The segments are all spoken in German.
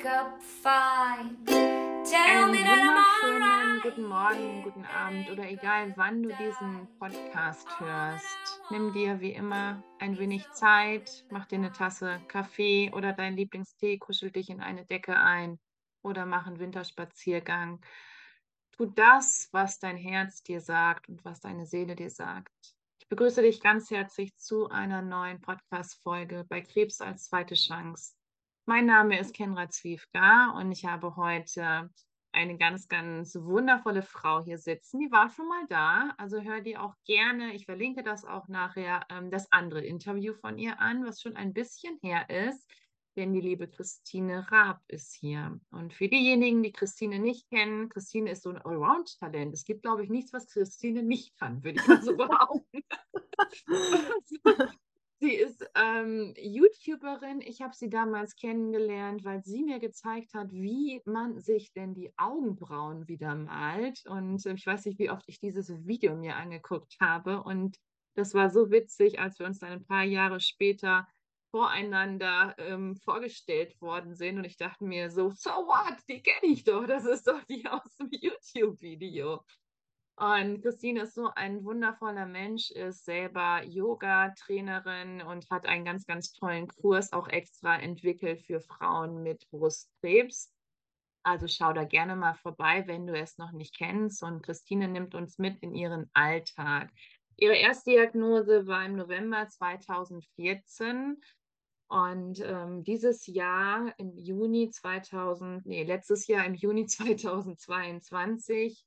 wake up fine. Tell Einen me wunderschönen guten Morgen, guten Abend oder egal wann du diesen Podcast hörst. Nimm dir wie immer ein wenig Zeit, mach dir eine Tasse Kaffee oder deinen Lieblingstee, kuschel dich in eine Decke ein oder mach einen Winterspaziergang. Tu das, was dein Herz dir sagt und was deine Seele dir sagt. Ich begrüße dich ganz herzlich zu einer neuen Podcast-Folge bei Krebs als zweite Chance. Mein Name ist Kenra Zwiefka und ich habe heute eine ganz, ganz wundervolle Frau hier sitzen. Die war schon mal da, also hör dir auch gerne, ich verlinke das auch nachher, ähm, das andere Interview von ihr an, was schon ein bisschen her ist, denn die liebe Christine Raab ist hier. Und für diejenigen, die Christine nicht kennen, Christine ist so ein Allround-Talent. Es gibt, glaube ich, nichts, was Christine nicht kann, würde ich mal so behaupten. Sie ist ähm, YouTuberin. Ich habe sie damals kennengelernt, weil sie mir gezeigt hat, wie man sich denn die Augenbrauen wieder malt. Und äh, ich weiß nicht, wie oft ich dieses Video mir angeguckt habe. Und das war so witzig, als wir uns dann ein paar Jahre später voreinander ähm, vorgestellt worden sind. Und ich dachte mir so, so what? Die kenne ich doch. Das ist doch die aus dem YouTube-Video. Und Christine ist so ein wundervoller Mensch, ist selber Yoga-Trainerin und hat einen ganz, ganz tollen Kurs auch extra entwickelt für Frauen mit Brustkrebs. Also schau da gerne mal vorbei, wenn du es noch nicht kennst. Und Christine nimmt uns mit in ihren Alltag. Ihre Erstdiagnose war im November 2014. Und ähm, dieses Jahr im Juni 2000, nee, letztes Jahr im Juni 2022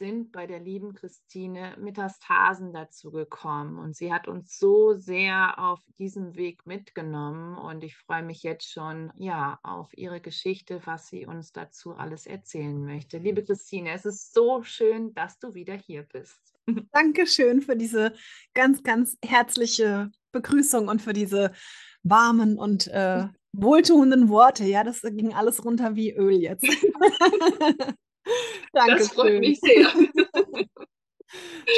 sind bei der lieben Christine Metastasen dazu gekommen. Und sie hat uns so sehr auf diesem Weg mitgenommen. Und ich freue mich jetzt schon, ja, auf ihre Geschichte, was sie uns dazu alles erzählen möchte. Liebe Christine, es ist so schön, dass du wieder hier bist. Dankeschön für diese ganz, ganz herzliche Begrüßung und für diese warmen und äh, wohltuenden Worte. Ja, das ging alles runter wie Öl jetzt. Danke. Das freut mich sehr.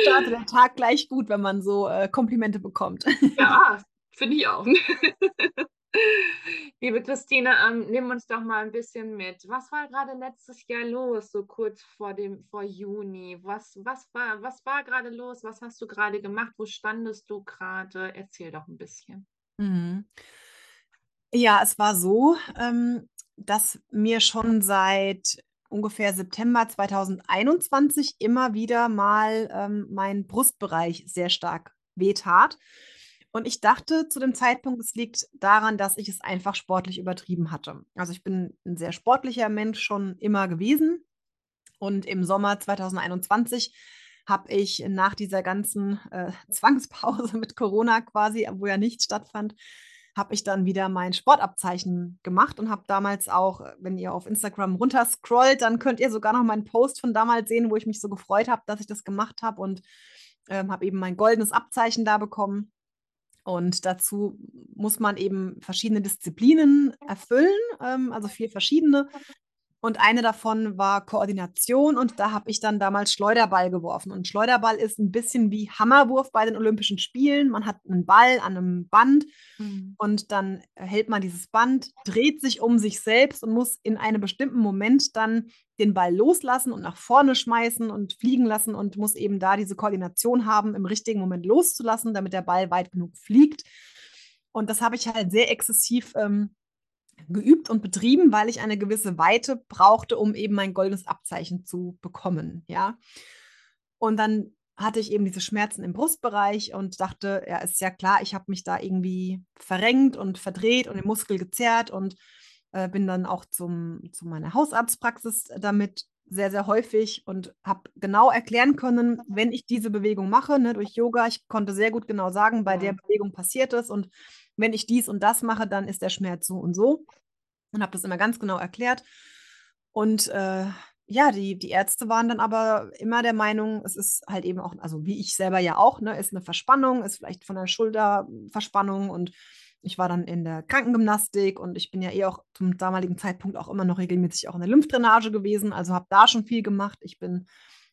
Starte der Tag gleich gut, wenn man so äh, Komplimente bekommt. Ja, finde ich auch. Liebe Christine, ähm, nimm uns doch mal ein bisschen mit. Was war gerade letztes Jahr los, so kurz vor dem vor Juni? Was, was war, was war gerade los? Was hast du gerade gemacht? Wo standest du gerade? Erzähl doch ein bisschen. Mhm. Ja, es war so, ähm, dass mir schon seit ungefähr September 2021 immer wieder mal ähm, mein Brustbereich sehr stark wehtat. Und ich dachte zu dem Zeitpunkt, es liegt daran, dass ich es einfach sportlich übertrieben hatte. Also ich bin ein sehr sportlicher Mensch schon immer gewesen. Und im Sommer 2021 habe ich nach dieser ganzen äh, Zwangspause mit Corona quasi, wo ja nichts stattfand, habe ich dann wieder mein Sportabzeichen gemacht und habe damals auch, wenn ihr auf Instagram runterscrollt, dann könnt ihr sogar noch meinen Post von damals sehen, wo ich mich so gefreut habe, dass ich das gemacht habe und ähm, habe eben mein goldenes Abzeichen da bekommen. Und dazu muss man eben verschiedene Disziplinen erfüllen, ähm, also vier verschiedene. Und eine davon war Koordination und da habe ich dann damals Schleuderball geworfen. Und Schleuderball ist ein bisschen wie Hammerwurf bei den Olympischen Spielen. Man hat einen Ball an einem Band Mhm. und dann hält man dieses Band, dreht sich um sich selbst und muss in einem bestimmten Moment dann den Ball loslassen und nach vorne schmeißen und fliegen lassen und muss eben da diese Koordination haben, im richtigen Moment loszulassen, damit der Ball weit genug fliegt. Und das habe ich halt sehr exzessiv ähm, geübt und betrieben, weil ich eine gewisse Weite brauchte, um eben mein goldenes Abzeichen zu bekommen, ja. Und dann hatte ich eben diese Schmerzen im Brustbereich und dachte, ja, ist ja klar, ich habe mich da irgendwie verrenkt und verdreht und den Muskel gezerrt und äh, bin dann auch zum, zu meiner Hausarztpraxis damit sehr, sehr häufig und habe genau erklären können, wenn ich diese Bewegung mache, ne, durch Yoga, ich konnte sehr gut genau sagen, bei der Mhm. Bewegung passiert es und wenn ich dies und das mache, dann ist der Schmerz so und so und habe das immer ganz genau erklärt. Und äh, ja, die, die Ärzte waren dann aber immer der Meinung, es ist halt eben auch, also wie ich selber ja auch, ne, ist eine Verspannung, ist vielleicht von der Schulter Verspannung und ich war dann in der Krankengymnastik und ich bin ja eh auch zum damaligen Zeitpunkt auch immer noch regelmäßig auch in der Lymphdrainage gewesen, also habe da schon viel gemacht. Ich bin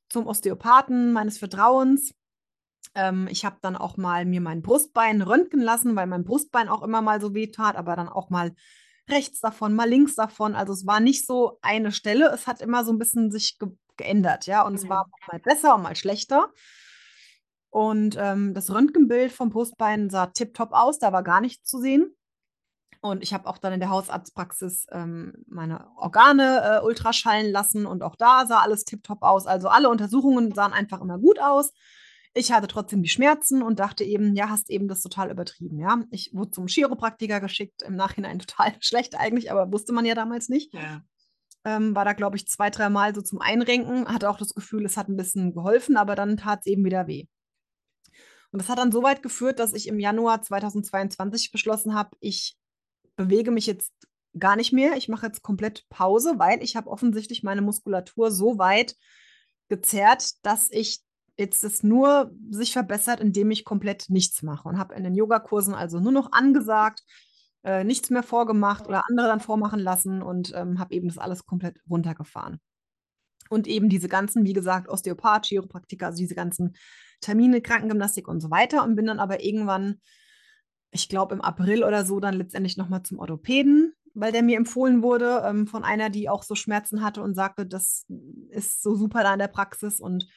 zum Osteopathen meines Vertrauens. Ähm, ich habe dann auch mal mir mein Brustbein röntgen lassen, weil mein Brustbein auch immer mal so weh tat, aber dann auch mal rechts davon, mal links davon. Also es war nicht so eine Stelle, es hat immer so ein bisschen sich ge geändert, ja. Und es war Mhm. mal besser und mal schlechter. Und ähm, das Röntgenbild vom Brustbein sah tipptopp aus, da war gar nichts zu sehen. Und ich habe auch dann in der Hausarztpraxis ähm, meine Organe äh, ultraschallen lassen und auch da sah alles tipptopp aus. Also alle Untersuchungen sahen einfach immer gut aus. Ich hatte trotzdem die Schmerzen und dachte eben, ja, hast eben das total übertrieben, ja. Ich wurde zum Chiropraktiker geschickt, im Nachhinein total schlecht eigentlich, aber wusste man ja damals nicht. Ja. Ähm, war da, glaube ich, zwei, dreimal so zum Einrenken, hatte auch das Gefühl, es hat ein bisschen geholfen, aber dann tat es eben wieder weh. Und das hat dann so weit geführt, dass ich im Januar 2022 beschlossen habe, ich bewege mich jetzt gar nicht mehr. Ich mache jetzt komplett Pause, weil ich habe offensichtlich meine Muskulatur so weit gezerrt, dass ich jetzt es nur sich verbessert, indem ich komplett nichts mache. Und habe in den Yogakursen also nur noch angesagt, äh, nichts mehr vorgemacht oder andere dann vormachen lassen und ähm, habe eben das alles komplett runtergefahren. Und eben diese ganzen, wie gesagt, Osteopath, Chiropraktiker, also diese ganzen Termine, Krankengymnastik und so weiter. Und bin dann aber irgendwann, ich glaube im April oder so, dann letztendlich nochmal zum Orthopäden, weil der mir empfohlen wurde ähm, von einer, die auch so Schmerzen hatte und sagte, das ist so super da in der Praxis. Und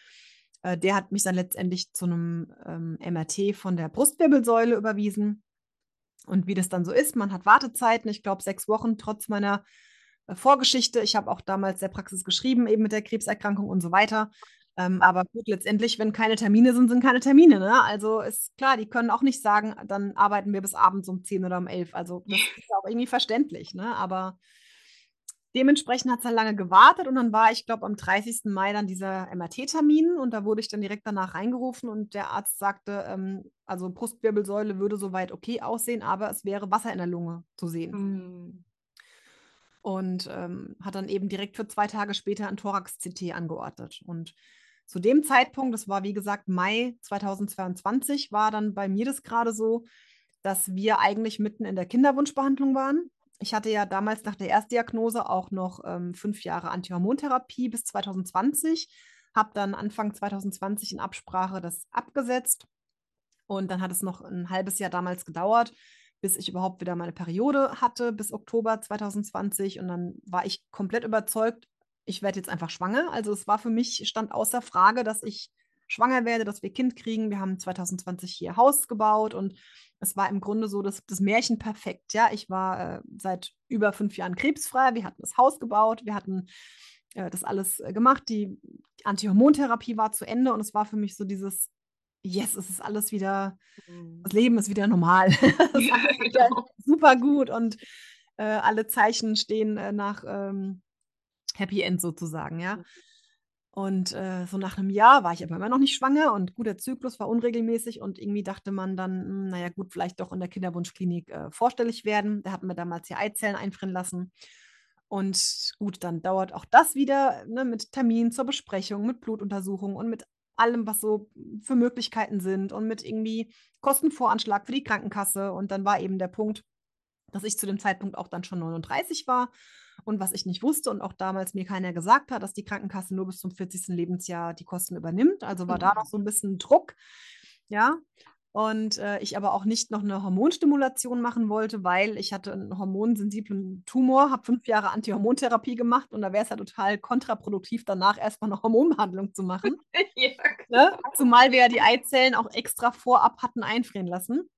äh, der hat mich dann letztendlich zu einem ähm, MRT von der Brustwirbelsäule überwiesen. Und wie das dann so ist, man hat Wartezeiten, ich glaube sechs Wochen trotz meiner äh, Vorgeschichte. Ich habe auch damals der Praxis geschrieben, eben mit der Krebserkrankung und so weiter. Ähm, aber gut, letztendlich, wenn keine Termine sind, sind keine Termine. Ne? Also ist klar, die können auch nicht sagen, dann arbeiten wir bis abends um 10 oder um 11. Also das ist auch irgendwie verständlich. Ne? Aber dementsprechend hat es dann lange gewartet und dann war ich, glaube am 30. Mai dann dieser MRT-Termin und da wurde ich dann direkt danach reingerufen und der Arzt sagte, ähm, also Brustwirbelsäule würde soweit okay aussehen, aber es wäre Wasser in der Lunge zu sehen. Mhm. Und ähm, hat dann eben direkt für zwei Tage später ein Thorax-CT angeordnet. Und zu dem Zeitpunkt, das war wie gesagt Mai 2022, war dann bei mir das gerade so, dass wir eigentlich mitten in der Kinderwunschbehandlung waren. Ich hatte ja damals nach der Erstdiagnose auch noch ähm, fünf Jahre Antihormontherapie bis 2020, habe dann Anfang 2020 in Absprache das abgesetzt und dann hat es noch ein halbes Jahr damals gedauert, bis ich überhaupt wieder meine Periode hatte, bis Oktober 2020 und dann war ich komplett überzeugt, ich werde jetzt einfach schwanger. Also es war für mich, stand außer Frage, dass ich schwanger werde, dass wir Kind kriegen. Wir haben 2020 hier Haus gebaut und es war im Grunde so das, das Märchen perfekt. Ja, ich war äh, seit über fünf Jahren krebsfrei. Wir hatten das Haus gebaut, wir hatten äh, das alles äh, gemacht. Die Antihormontherapie war zu Ende und es war für mich so dieses, yes, es ist alles wieder, Mhm. das Leben ist wieder normal. Ja, alles wieder genau. super gut und äh, alle Zeichen stehen äh, nach ähm, Happy End sozusagen, ja. Und äh, so nach einem Jahr war ich aber immer noch nicht schwanger und gut, der Zyklus war unregelmäßig und irgendwie dachte man dann, hm, naja gut, vielleicht doch in der Kinderwunschklinik äh, vorstellig werden. Da hatten wir damals ja Eizellen einfrieren lassen. Und gut, dann dauert auch das wieder ne, mit Termin zur Besprechung, mit Blutuntersuchung und mit allem, was so für Möglichkeiten sind und mit irgendwie Kostenvoranschlag für die Krankenkasse. Und dann war eben der Punkt, dass ich zu dem Zeitpunkt auch dann schon 39 war und was ich nicht wusste und auch damals mir keiner gesagt hat, dass die Krankenkasse nur bis zum 40. Lebensjahr die Kosten übernimmt. Also war da noch so ein bisschen Druck, ja. Und äh, ich aber auch nicht noch eine Hormonstimulation machen wollte, weil ich hatte einen hormonsensiblen Tumor, habe fünf Jahre Antihormontherapie gemacht und da wäre es ja total kontraproduktiv, danach erstmal eine Hormonbehandlung zu machen. Ja, Ne? Zumal wir ja die Eizellen auch extra vorab hatten einfrieren lassen.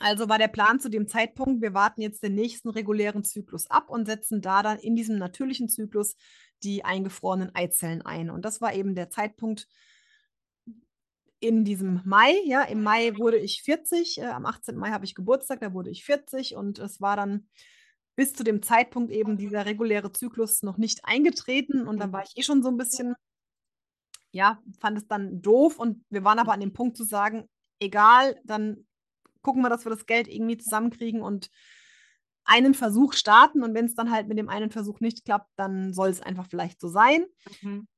Also war der Plan zu dem Zeitpunkt, wir warten jetzt den nächsten regulären Zyklus ab und setzen da dann in diesem natürlichen Zyklus die eingefrorenen Eizellen ein. Und das war eben der Zeitpunkt in diesem Mai. Ja, im Mai wurde ich 40, äh, am 18. Mai habe ich Geburtstag, da wurde ich 40 und es war dann bis zu dem Zeitpunkt eben dieser reguläre Zyklus noch nicht eingetreten und dann war ich eh schon so ein bisschen ja, fand es dann doof und wir waren aber an dem Punkt zu sagen, egal, dann gucken wir, dass wir das Geld irgendwie zusammenkriegen und einen Versuch starten und wenn es dann halt mit dem einen Versuch nicht klappt, dann soll es einfach vielleicht so sein. Mhm.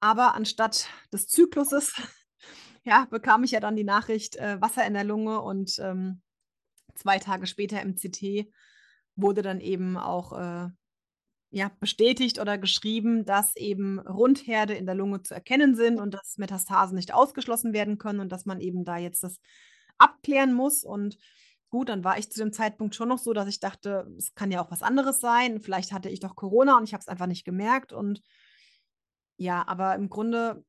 Aber anstatt des Zykluses, ja, bekam ich ja dann die Nachricht, äh, Wasser in der Lunge und ähm, zwei Tage später im CT wurde dann eben auch äh, ja, bestätigt oder geschrieben, dass eben Rundherde in der Lunge zu erkennen sind und dass Metastasen nicht ausgeschlossen werden können und dass man eben da jetzt das abklären muss. Und gut, dann war ich zu dem Zeitpunkt schon noch so, dass ich dachte, es kann ja auch was anderes sein. Vielleicht hatte ich doch Corona und ich habe es einfach nicht gemerkt. Und ja, aber im Grunde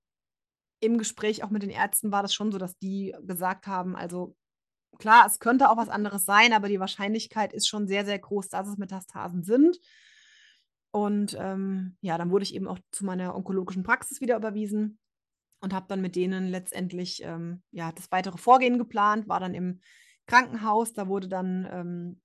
im Gespräch auch mit den Ärzten war das schon so, dass die gesagt haben, also klar, es könnte auch was anderes sein, aber die Wahrscheinlichkeit ist schon sehr, sehr groß, dass es Metastasen sind. Und ähm, ja, dann wurde ich eben auch zu meiner onkologischen Praxis wieder überwiesen und habe dann mit denen letztendlich ähm, ja, das weitere Vorgehen geplant, war dann im Krankenhaus, da wurde dann ähm,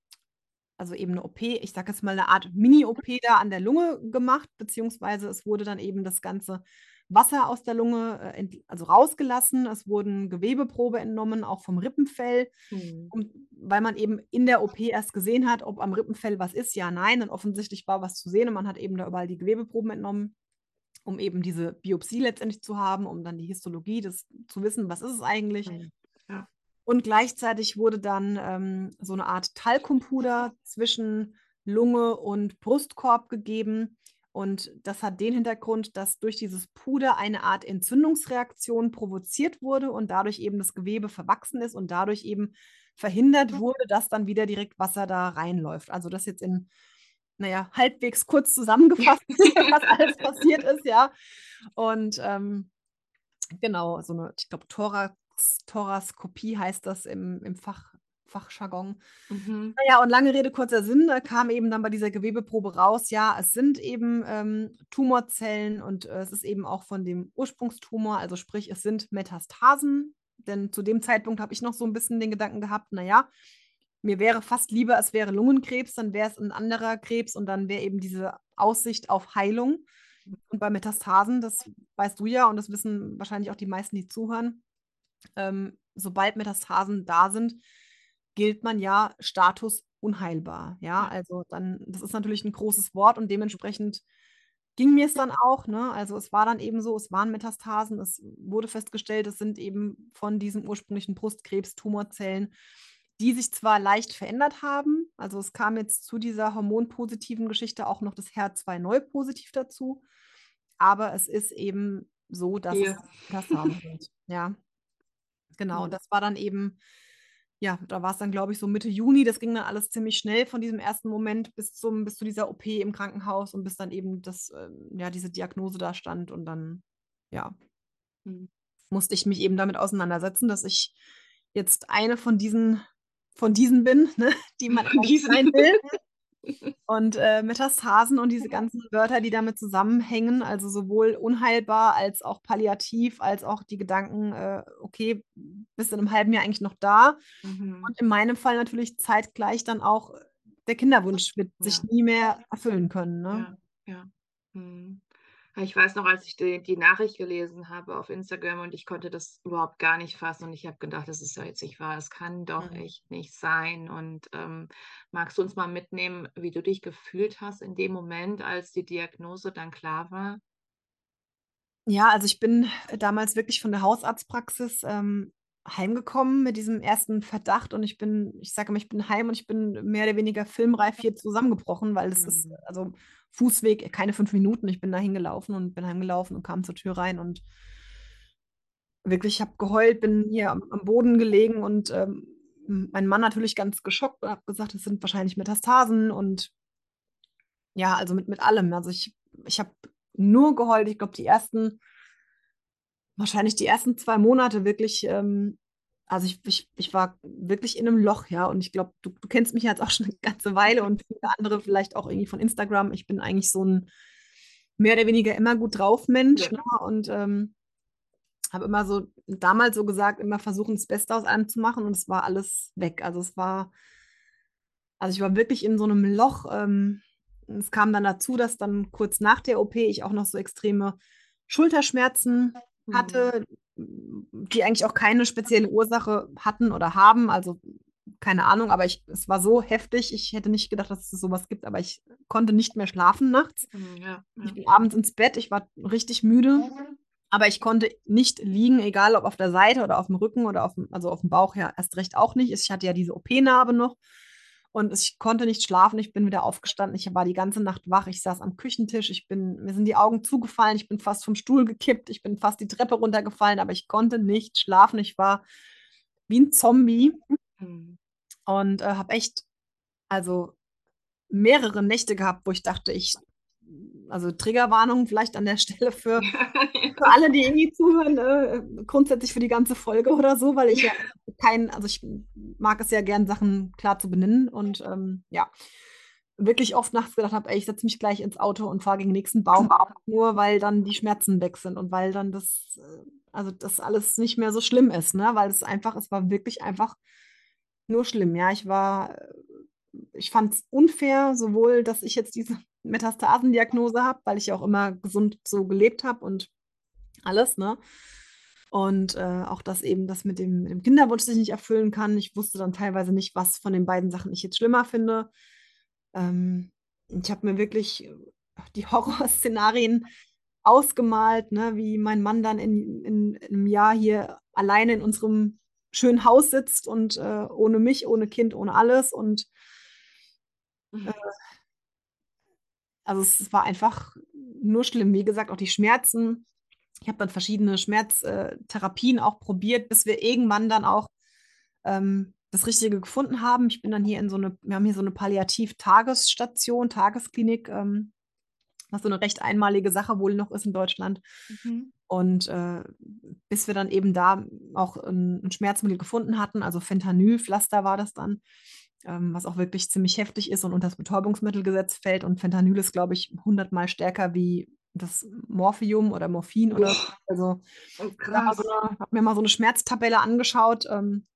also eben eine OP, ich sage jetzt mal eine Art Mini-OP da an der Lunge gemacht, beziehungsweise es wurde dann eben das ganze Wasser aus der Lunge äh, also rausgelassen. Es wurden Gewebeprobe entnommen, auch vom Rippenfell, Mhm. und, weil man eben in der OP erst gesehen hat, ob am Rippenfell was ist. Ja, nein. Und offensichtlich war was zu sehen und man hat eben da überall die Gewebeproben entnommen, um eben diese Biopsie letztendlich zu haben, um dann die Histologie, das zu wissen, was ist es eigentlich. Mhm. Ja. Und gleichzeitig wurde dann ähm, so eine Art Talkumpuder zwischen Lunge und Brustkorb gegeben. Und das hat den Hintergrund, dass durch dieses Puder eine Art Entzündungsreaktion provoziert wurde und dadurch eben das Gewebe verwachsen ist und dadurch eben verhindert wurde, dass dann wieder direkt Wasser da reinläuft. Also das jetzt in, naja, halbwegs kurz zusammengefasst, was alles passiert ist, ja. Und ähm, genau, so eine, ich glaube, Thorax, Thoraskopie heißt das im, im Fach, Fachjargon. Mhm. Naja, und lange Rede, kurzer Sinn, da kam eben dann bei dieser Gewebeprobe raus, ja, es sind eben ähm, Tumorzellen und äh, es ist eben auch von dem Ursprungstumor, also sprich, es sind Metastasen. Denn zu dem Zeitpunkt habe ich noch so ein bisschen den Gedanken gehabt, naja, mir wäre fast lieber, es wäre Lungenkrebs, dann wäre es ein anderer Krebs und dann wäre eben diese Aussicht auf Heilung. Und bei Metastasen, das weißt du ja und das wissen wahrscheinlich auch die meisten, die zuhören, ähm, sobald Metastasen da sind, gilt man ja Status unheilbar. Ja, also dann, das ist natürlich ein großes Wort und dementsprechend ging mir es dann auch. Ne? Also es war dann eben so, es waren Metastasen, es wurde festgestellt, es sind eben von diesem ursprünglichen Brustkrebs Tumorzellen, die sich zwar leicht verändert haben, also es kam jetzt zu dieser hormonpositiven Geschichte auch noch das HER2-Neu-Positiv dazu, aber es ist eben so, dass Hier. es Metastasen sind. Ja, genau. Und das war dann eben, ja, da war es dann, glaube ich, so Mitte Juni. Das ging dann alles ziemlich schnell von diesem ersten Moment bis zum, bis zu dieser OP im Krankenhaus und bis dann eben das, ähm, ja, diese Diagnose da stand. Und dann, ja, Mhm. musste ich mich eben damit auseinandersetzen, dass ich jetzt eine von diesen, von diesen bin, ne, die man sein will. Und äh, Metastasen und diese ganzen Wörter, die damit zusammenhängen, also sowohl unheilbar als auch palliativ, als auch die Gedanken, äh, okay, bist in einem halben Jahr eigentlich noch da. Mhm. Und in meinem Fall natürlich zeitgleich dann auch der Kinderwunsch wird sich Ja. nie mehr erfüllen können. Ne? Ja, ja. Mhm. Ja, Ich weiß noch, als ich die, die Nachricht gelesen habe auf Instagram und ich konnte das überhaupt gar nicht fassen und ich habe gedacht, das ist ja jetzt nicht wahr, das kann doch Mhm. echt nicht sein. Und ähm, magst du uns mal mitnehmen, wie du dich gefühlt hast in dem Moment, als die Diagnose dann klar war? Ja, also ich bin damals wirklich von der Hausarztpraxis ähm, heimgekommen mit diesem ersten Verdacht und ich bin, ich sage immer, ich bin heim und ich bin mehr oder weniger filmreif hier zusammengebrochen, weil es ist, Mhm. also Fußweg, keine fünf Minuten. Ich bin da hingelaufen und bin heimgelaufen und kam zur Tür rein und wirklich, ich habe geheult, bin hier am, am Boden gelegen und ähm, mein Mann natürlich ganz geschockt und hat gesagt, es sind wahrscheinlich Metastasen und ja, also mit, mit allem. Also ich, ich habe nur geheult. Ich glaube, die ersten, wahrscheinlich die ersten zwei Monate wirklich, ähm, also ich, ich, ich war wirklich in einem Loch, ja. Und ich glaube, du, du kennst mich jetzt auch schon eine ganze Weile und viele andere vielleicht auch irgendwie von Instagram. Ich bin eigentlich so ein mehr oder weniger immer gut drauf Mensch. Ja. Ne? Und ähm, habe immer so, damals so gesagt, immer versuchen, das Beste aus allem zu machen und es war alles weg. Also es war, also ich war wirklich in so einem Loch. Ähm, es kam dann dazu, dass dann kurz nach der OP ich auch noch so extreme Schulterschmerzen Mhm. hatte, die eigentlich auch keine spezielle Ursache hatten oder haben. Also keine Ahnung, aber ich, es war so heftig. Ich hätte nicht gedacht, dass es sowas gibt, aber ich konnte nicht mehr schlafen nachts. Mhm, Ja, Ich ja. bin abends ins Bett, ich war richtig müde, aber ich konnte nicht liegen, egal ob auf der Seite oder auf dem Rücken oder auf dem, also auf dem Bauch ja erst recht auch nicht. Ich hatte ja diese OP-Narbe noch und ich konnte nicht schlafen. Ich bin wieder aufgestanden. Ich war die ganze Nacht wach. Ich saß am Küchentisch. Ich bin, mir sind die Augen zugefallen. Ich bin fast vom Stuhl gekippt. Ich bin fast die Treppe runtergefallen, aber ich konnte nicht schlafen. Ich war wie ein Zombie. Mhm. und äh, habe echt, also mehrere Nächte gehabt, wo ich dachte, ich, also Triggerwarnung vielleicht an der Stelle für, für alle, die irgendwie zuhören, äh, grundsätzlich für die ganze Folge oder so, weil ich ja kein, also ich mag es ja gern, Sachen klar zu benennen und ähm, ja, wirklich oft nachts gedacht habe, ey, ich setze mich gleich ins Auto und fahre gegen den nächsten Baum, nur weil dann die Schmerzen weg sind und weil dann das, äh, also das alles nicht mehr so schlimm ist, ne? Weil es einfach, es war wirklich einfach nur schlimm. Ja, ich war, ich fand es unfair, sowohl, dass ich jetzt diese Metastasendiagnose habe, weil ich ja auch immer gesund so gelebt habe und alles, ne? Und äh, auch, dass eben das mit dem, mit dem Kinderwunsch sich nicht erfüllen kann. Ich wusste dann teilweise nicht, was von den beiden Sachen ich jetzt schlimmer finde. Ähm, ich habe mir wirklich die Horrorszenarien ausgemalt, ne, wie mein Mann dann in, in, in einem Jahr hier alleine in unserem schönen Haus sitzt und äh, ohne mich, ohne Kind, ohne alles. Und äh, also es war einfach nur schlimm. Wie gesagt, auch die Schmerzen. Ich habe dann verschiedene Schmerztherapien auch probiert, bis wir irgendwann dann auch ähm, das Richtige gefunden haben. Ich bin dann hier in so eine, wir haben hier so eine Palliativ-Tagesstation, Tagesklinik, ähm, was so eine recht einmalige Sache wohl noch ist in Deutschland. Mhm. Und äh, bis wir dann eben da auch ein, ein Schmerzmittel gefunden hatten, also Fentanylpflaster war das dann, ähm, was auch wirklich ziemlich heftig ist und unter das Betäubungsmittelgesetz fällt. Und Fentanyl ist, glaube ich, hundertmal stärker wie das Morphium oder Morphin oder so. Also Oh, ich habe krass. hab mir mal so eine Schmerztabelle angeschaut. Ähm,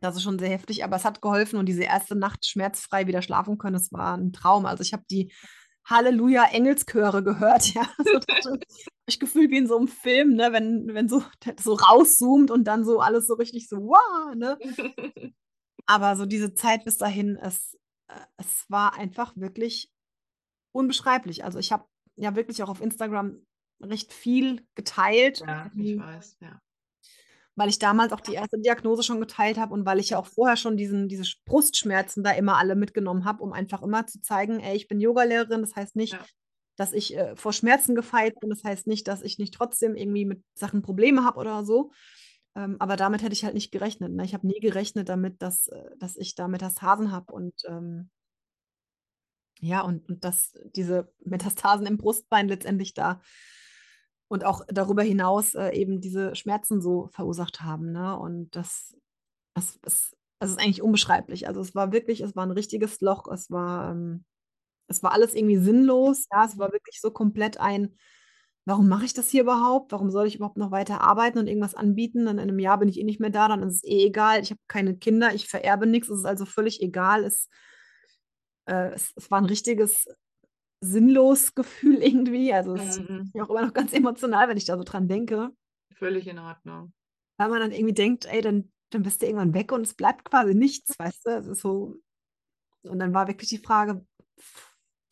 das ist schon sehr heftig, aber es hat geholfen und diese erste Nacht schmerzfrei wieder schlafen können, das war ein Traum. Also ich habe die Halleluja-Engelschöre gehört, ja. So, das habe ich gefühlt wie in so einem Film, ne, wenn, wenn so, so rauszoomt und dann so alles so richtig so, wow, ne. Aber so diese Zeit bis dahin, es, äh, es war einfach wirklich unbeschreiblich. Also ich habe ja wirklich auch auf Instagram recht viel geteilt, Ja, ich ähm, weiß, ja. weil ich damals auch die erste Diagnose schon geteilt habe und weil ich ja auch vorher schon diesen, diese Brustschmerzen da immer alle mitgenommen habe, um einfach immer zu zeigen, ey, ich bin Yogalehrerin, das heißt nicht, Ja. dass ich äh, vor Schmerzen gefeit bin, das heißt nicht, dass ich nicht trotzdem irgendwie mit Sachen Probleme habe oder so. Ähm, aber damit hätte ich halt nicht gerechnet. Ne? Ich habe nie gerechnet damit, dass, äh, dass ich da Metastasen habe und ähm, ja, und, und dass diese Metastasen im Brustbein letztendlich da und auch darüber hinaus äh, eben diese Schmerzen so verursacht haben. Ne? Und das, das, ist, das ist eigentlich unbeschreiblich. Also es war wirklich, es war ein richtiges Loch, es war, ähm, es war alles irgendwie sinnlos. Ja, es war wirklich so komplett ein, warum mache ich das hier überhaupt? Warum soll ich überhaupt noch weiter arbeiten und irgendwas anbieten? Dann in einem Jahr bin ich eh nicht mehr da, dann ist es eh egal. Ich habe keine Kinder, ich vererbe nichts, es ist also völlig egal. Es, äh, es, es war ein richtiges sinnlos Gefühl irgendwie. Also es ist Mhm. mir auch immer noch ganz emotional, wenn ich da so dran denke. Völlig in Ordnung. Weil man dann irgendwie denkt, ey, dann, dann bist du irgendwann weg und es bleibt quasi nichts, weißt du? Es ist so. Und dann war wirklich die Frage,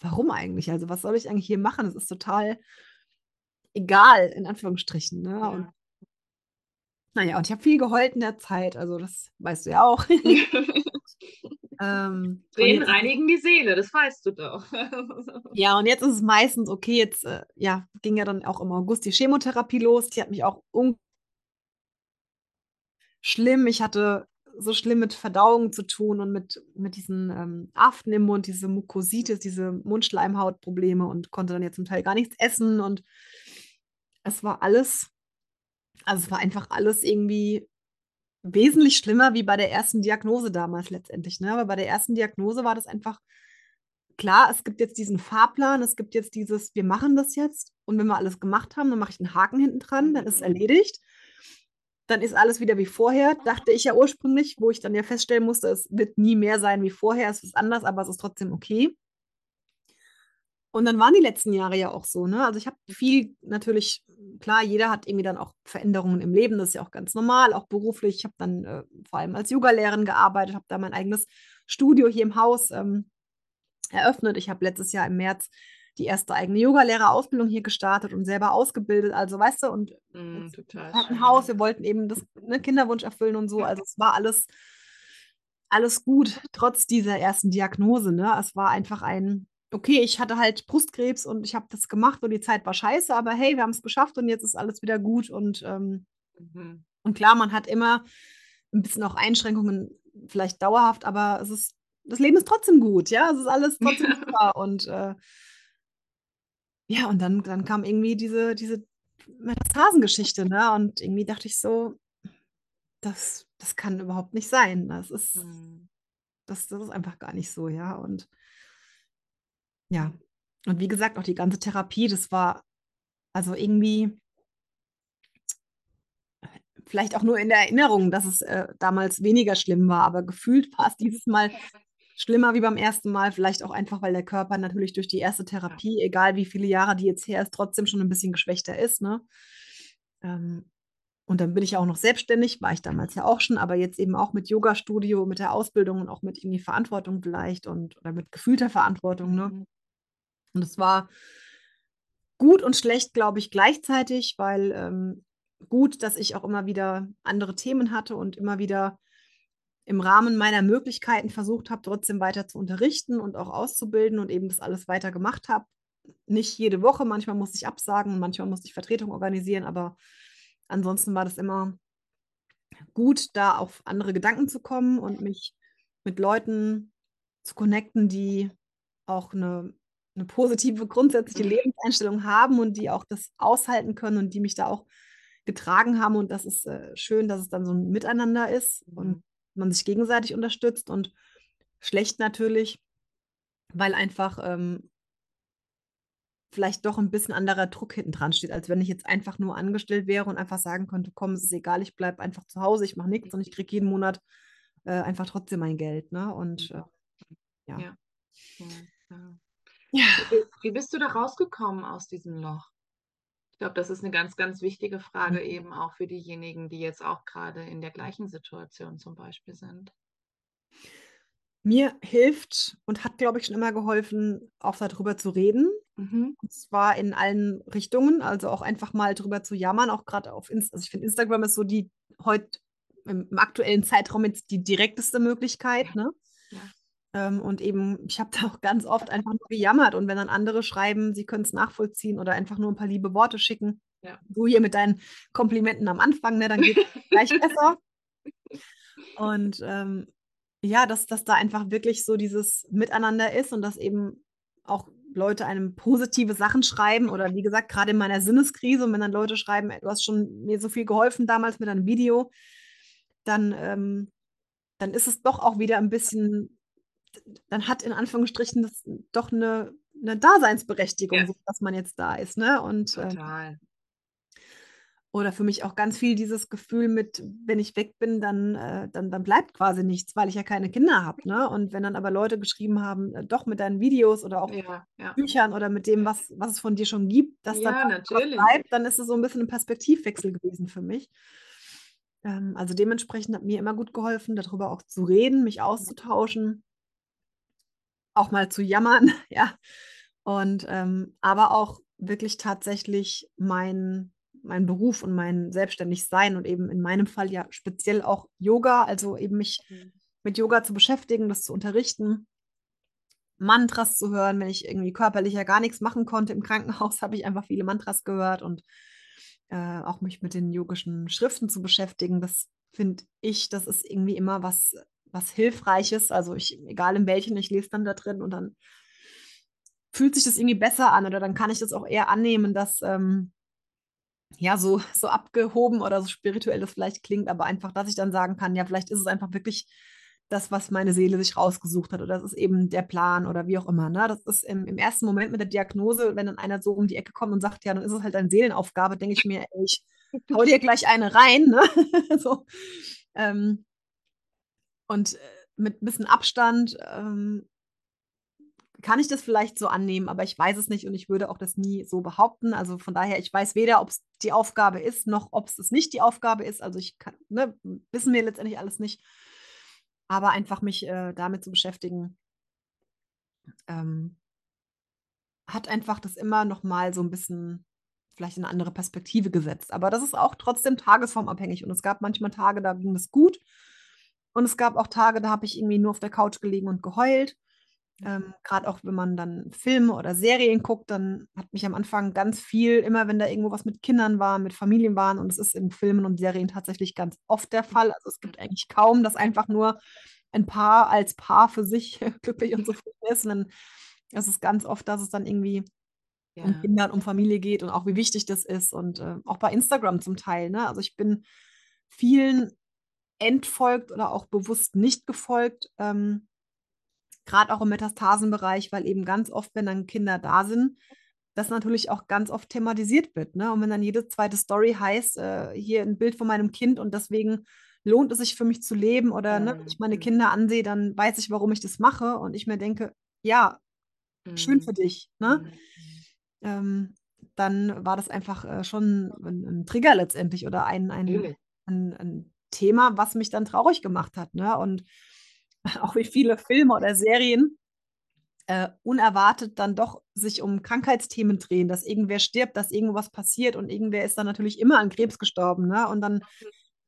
warum eigentlich? Also, was soll ich eigentlich hier machen? Es ist total egal, in Anführungsstrichen. Ne? Und Ja. naja, und ich habe viel geheult in der Zeit, also das weißt du ja auch. ähm, Tränen reinigen die Seele, das weißt du doch. ja, und jetzt ist es meistens okay, jetzt äh, ja, ging ja dann auch im August die Chemotherapie los. Die hat mich auch schlimm. Ich hatte so schlimm mit Verdauung zu tun und mit, mit diesen ähm, Aften im Mund, diese Mukositis, diese Mundschleimhautprobleme und konnte dann jetzt zum Teil gar nichts essen. Und es war alles, also es war einfach alles irgendwie wesentlich schlimmer wie bei der ersten Diagnose damals letztendlich. Ne? Aber bei der ersten Diagnose war das einfach klar, es gibt jetzt diesen Fahrplan, es gibt jetzt dieses, wir machen das jetzt und wenn wir alles gemacht haben, dann mache ich einen Haken hinten dran, dann ist es erledigt. Dann ist alles wieder wie vorher, dachte ich ja ursprünglich, wo ich dann ja feststellen musste, es wird nie mehr sein wie vorher, es ist anders, aber es ist trotzdem okay. Und dann waren die letzten Jahre ja auch so, ne? Also ich habe viel natürlich, klar, jeder hat irgendwie dann auch Veränderungen im Leben, das ist ja auch ganz normal, auch beruflich. Ich habe dann äh, vor allem als Yogalehrerin gearbeitet, habe da mein eigenes Studio hier im Haus ähm, eröffnet. Ich habe letztes Jahr im März die erste eigene Yogalehrerausbildung hier gestartet und selber ausgebildet. Also weißt du, und Mm, ein. Haus, wir wollten eben das ne, Kinderwunsch erfüllen und so. Also es war alles, alles gut, trotz dieser ersten Diagnose. Ne? Es war einfach ein, okay, ich hatte halt Brustkrebs und ich habe das gemacht und die Zeit war scheiße, aber hey, wir haben es geschafft und jetzt ist alles wieder gut. Und, ähm, Mhm. und klar, man hat immer ein bisschen auch Einschränkungen vielleicht dauerhaft, aber es ist, das Leben ist trotzdem gut, ja, es ist alles trotzdem super und äh, ja, und dann, dann kam irgendwie diese, diese Metastasengeschichte, ne? Und irgendwie dachte ich so, das, das kann überhaupt nicht sein. Das ist, Mhm. das, das ist einfach gar nicht so, ja. Und ja, und wie gesagt, auch die ganze Therapie, das war also irgendwie vielleicht auch nur in der Erinnerung, dass es äh, damals weniger schlimm war, aber gefühlt war es dieses Mal schlimmer wie beim ersten Mal, vielleicht auch einfach, weil der Körper natürlich durch die erste Therapie, egal wie viele Jahre die jetzt her ist, trotzdem schon ein bisschen geschwächter ist, ne? Ähm, und dann bin ich ja auch noch selbstständig, war ich damals ja auch schon, aber jetzt eben auch mit Yoga-Studio, mit der Ausbildung und auch mit irgendwie Verantwortung vielleicht und oder mit gefühlter Verantwortung, ne? Und es war gut und schlecht, glaube ich, gleichzeitig, weil ähm, gut, dass ich auch immer wieder andere Themen hatte und immer wieder im Rahmen meiner Möglichkeiten versucht habe, trotzdem weiter zu unterrichten und auch auszubilden und eben das alles weiter gemacht habe. Nicht jede Woche, manchmal musste ich absagen, manchmal musste ich Vertretung organisieren, aber ansonsten war das immer gut, da auf andere Gedanken zu kommen und mich mit Leuten zu connecten, die auch eine, eine positive grundsätzliche Lebenseinstellung haben und die auch das aushalten können und die mich da auch getragen haben. Und das ist äh, schön, dass es dann so ein Miteinander ist und Mhm. man sich gegenseitig unterstützt und schlecht natürlich, weil einfach ähm, vielleicht doch ein bisschen anderer Druck hinten dran steht, als wenn ich jetzt einfach nur angestellt wäre und einfach sagen könnte, komm, es ist egal, ich bleibe einfach zu Hause, ich mache nichts und ich kriege jeden Monat äh, einfach trotzdem mein Geld. Ne? Und äh, ja. Ja. Ja, ja. Ja. Wie, bist du da rausgekommen aus diesem Loch? Ich glaube, das ist eine ganz, ganz wichtige Frage Mhm. eben auch für diejenigen, die jetzt auch gerade in der gleichen Situation zum Beispiel sind. Mir hilft und hat, glaube ich, schon immer geholfen, auch darüber zu reden. Mhm. Und zwar in allen Richtungen, also auch einfach mal drüber zu jammern, auch gerade auf Insta. Also ich finde, Instagram ist so die heute im, im aktuellen Zeitraum jetzt die direkteste Möglichkeit, ne? Ähm, und eben, ich habe da auch ganz oft einfach nur gejammert. Und wenn dann andere schreiben, sie können es nachvollziehen oder einfach nur ein paar liebe Worte schicken, Ja. du hier mit deinen Komplimenten am Anfang, ne, dann geht es gleich besser. Und ähm, ja, dass, dass da einfach wirklich so dieses Miteinander ist und dass eben auch Leute einem positive Sachen schreiben oder wie gesagt, gerade in meiner Sinneskrise und wenn dann Leute schreiben, du hast schon mir so viel geholfen damals mit einem Video, dann, ähm, dann ist es doch auch wieder ein bisschen, dann hat in Anführungsstrichen das doch eine, eine Daseinsberechtigung, Ja. so, dass man jetzt da ist. Ne? Und ähm, Total. oder für mich auch ganz viel dieses Gefühl mit, wenn ich weg bin, dann, äh, dann, dann bleibt quasi nichts, weil ich ja keine Kinder habe. Ne? Und wenn dann aber Leute geschrieben haben, äh, doch mit deinen Videos oder auch Ja, ja. Büchern oder mit dem, was, was es von dir schon gibt, dass Ja, dann bleibt, dann ist es so ein bisschen ein Perspektivwechsel gewesen für mich. Ähm, also dementsprechend hat mir immer gut geholfen, darüber auch zu reden, mich auszutauschen, auch mal zu jammern, ja. Und ähm, aber auch wirklich tatsächlich mein, mein Beruf und mein Selbstständigsein und eben in meinem Fall ja speziell auch Yoga, also eben mich Mhm. mit Yoga zu beschäftigen, das zu unterrichten, Mantras zu hören, wenn ich irgendwie körperlich ja gar nichts machen konnte im Krankenhaus, habe ich einfach viele Mantras gehört und äh, auch mich mit den yogischen Schriften zu beschäftigen. Das finde ich, das ist irgendwie immer was, was Hilfreiches. Also ich, egal in welchen, ich lese dann da drin und dann fühlt sich das irgendwie besser an oder dann kann ich das auch eher annehmen, dass ähm, ja so, so abgehoben oder so spirituell das vielleicht klingt, aber einfach, dass ich dann sagen kann, ja, vielleicht ist es einfach wirklich das, was meine Seele sich rausgesucht hat oder das ist eben der Plan oder wie auch immer. Ne? Das ist im, im ersten Moment mit der Diagnose, wenn dann einer so um die Ecke kommt und sagt, ja, dann ist es halt eine Seelenaufgabe, denke ich mir, ey, ich hau dir gleich eine rein. Ne? so. ähm, und äh, mit ein bisschen Abstand ähm, kann ich das vielleicht so annehmen, aber ich weiß es nicht und ich würde auch das nie so behaupten. Also von daher, ich weiß weder, ob es die Aufgabe ist, noch ob es nicht die Aufgabe ist. Also ich kann, ne, wissen wir letztendlich alles nicht. Aber einfach mich äh, damit zu beschäftigen, ähm, hat einfach das immer noch mal so ein bisschen vielleicht in eine andere Perspektive gesetzt. Aber das ist auch trotzdem tagesformabhängig. Und es gab manchmal Tage, da ging es gut. Und es gab auch Tage, da habe ich irgendwie nur auf der Couch gelegen und geheult. Ähm, Gerade auch, wenn man dann Filme oder Serien guckt, dann hat mich am Anfang ganz viel, immer wenn da irgendwo was mit Kindern war, mit Familien waren, und es ist in Filmen und Serien tatsächlich ganz oft der Fall. Also es gibt eigentlich kaum, dass einfach nur ein Paar als Paar für sich glücklich und zufrieden ist. Und dann ist es ganz oft, dass es dann irgendwie um Ja. Kinder und um Familie geht und auch wie wichtig das ist. Und äh, auch bei Instagram zum Teil. Ne? Also ich bin vielen entfolgt oder auch bewusst nicht gefolgt. Ähm, Gerade auch im Metastasenbereich, weil eben ganz oft, wenn dann Kinder da sind, das natürlich auch ganz oft thematisiert wird. Ne? Und wenn dann jede zweite Story heißt, äh, hier ein Bild von meinem Kind und deswegen lohnt es sich für mich zu leben oder ne, wenn ich meine Mhm. Kinder ansehe, dann weiß ich, warum ich das mache und ich mir denke, ja, schön für Mhm. dich. Ne? Ähm, dann war das einfach äh, schon ein, ein Trigger letztendlich oder ein, ein, ein, ein Thema, was mich dann traurig gemacht hat. Ne? Und auch wie viele Filme oder Serien äh, unerwartet dann doch sich um Krankheitsthemen drehen, dass irgendwer stirbt, dass irgendwas passiert und irgendwer ist dann natürlich immer an Krebs gestorben. Ne? Und dann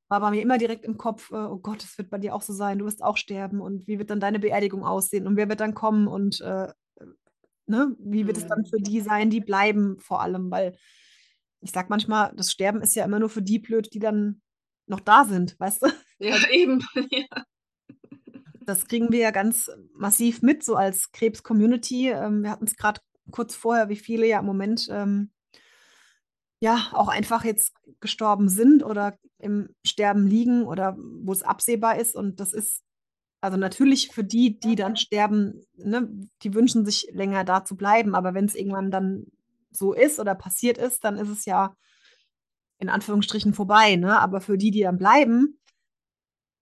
war bei mir immer direkt im Kopf, äh, oh Gott, das wird bei dir auch so sein, du wirst auch sterben und wie wird dann deine Beerdigung aussehen und wer wird dann kommen und äh, ne, wie wird es dann Mhm. für die sein, die bleiben vor allem, weil ich sag manchmal, das Sterben ist ja immer nur für die blöd, die dann noch da sind, weißt du? Ja, eben. Ja. Das kriegen wir ja ganz massiv mit, so als Krebs-Community. Ähm, wir hatten es gerade kurz vorher, wie viele ja im Moment ähm, ja auch einfach jetzt gestorben sind oder im Sterben liegen oder wo es absehbar ist. Und das ist also natürlich für die, die dann sterben, ne, die wünschen sich länger da zu bleiben. Aber wenn es irgendwann dann so ist oder passiert ist, dann ist es ja in Anführungsstrichen vorbei. Ne? Aber für die, die dann bleiben,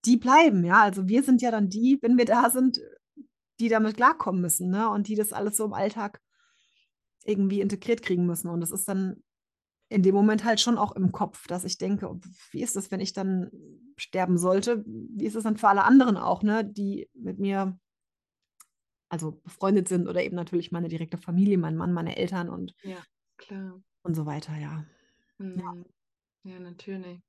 die bleiben, ja. Also wir sind ja dann die, wenn wir da sind, die damit klarkommen müssen, ne? Und die das alles so im Alltag irgendwie integriert kriegen müssen. Und das ist dann in dem Moment halt schon auch im Kopf, dass ich denke, wie ist das, wenn ich dann sterben sollte? Wie ist es dann für alle anderen auch, ne, die mit mir also befreundet sind oder eben natürlich meine direkte Familie, mein Mann, meine Eltern und, Ja, klar. und so weiter, ja. Mhm. Ja, natürlich.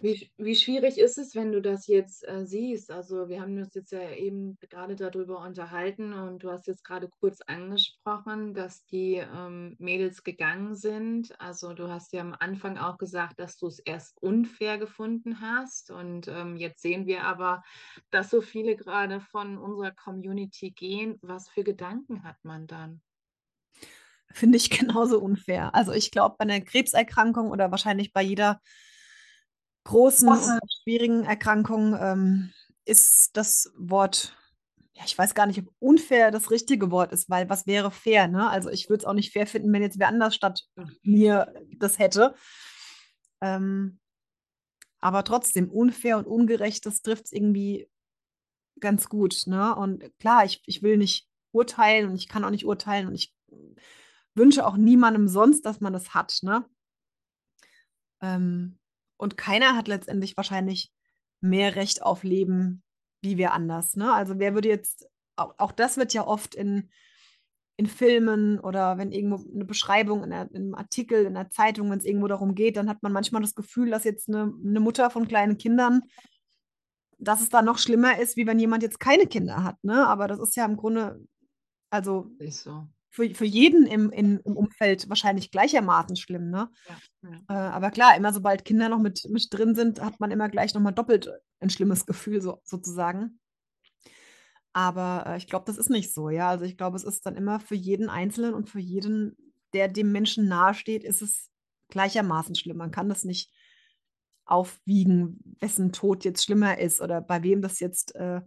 Wie, wie schwierig ist es, wenn du das jetzt äh, siehst? Also wir haben uns jetzt ja eben gerade darüber unterhalten und du hast jetzt gerade kurz angesprochen, dass die ähm, Mädels gegangen sind. Also du hast ja am Anfang auch gesagt, dass du es erst unfair gefunden hast und ähm, jetzt sehen wir aber, dass so viele gerade von unserer Community gehen. Was für Gedanken hat man dann? Finde ich genauso unfair. Also ich glaube, bei einer Krebserkrankung oder wahrscheinlich bei jeder großen schwierigen Erkrankung ähm, ist das Wort, ja, ich weiß gar nicht, ob unfair das richtige Wort ist, weil was wäre fair, ne? Also ich würde es auch nicht fair finden, wenn jetzt wer anders statt mir das hätte. Ähm, aber trotzdem, unfair und ungerecht, das trifft es irgendwie ganz gut, ne? Und klar, ich, ich will nicht urteilen und ich kann auch nicht urteilen und ich wünsche auch niemandem sonst, dass man das hat, ne? Ähm, und keiner hat letztendlich wahrscheinlich mehr Recht auf Leben wie wer anders, ne? Also wer würde jetzt, auch, auch das wird ja oft in, in Filmen oder wenn irgendwo eine Beschreibung in, einer, in einem Artikel, in einer Zeitung, wenn es irgendwo darum geht, dann hat man manchmal das Gefühl, dass jetzt eine, eine Mutter von kleinen Kindern, dass es da noch schlimmer ist, wie wenn jemand jetzt keine Kinder hat, ne? Aber das ist ja im Grunde, also Ist so. Für, für jeden im, in, im Umfeld wahrscheinlich gleichermaßen schlimm, ne? Ja, ja. Äh, aber klar, immer sobald Kinder noch mit, mit drin sind, hat man immer gleich nochmal doppelt ein schlimmes Gefühl, so, sozusagen. Aber äh, ich glaube, das ist nicht so, ja. Also ich glaube, es ist dann immer für jeden Einzelnen und für jeden, der dem Menschen nahesteht, ist es gleichermaßen schlimm. Man kann das nicht aufwiegen, wessen Tod jetzt schlimmer ist oder bei wem das jetzt äh,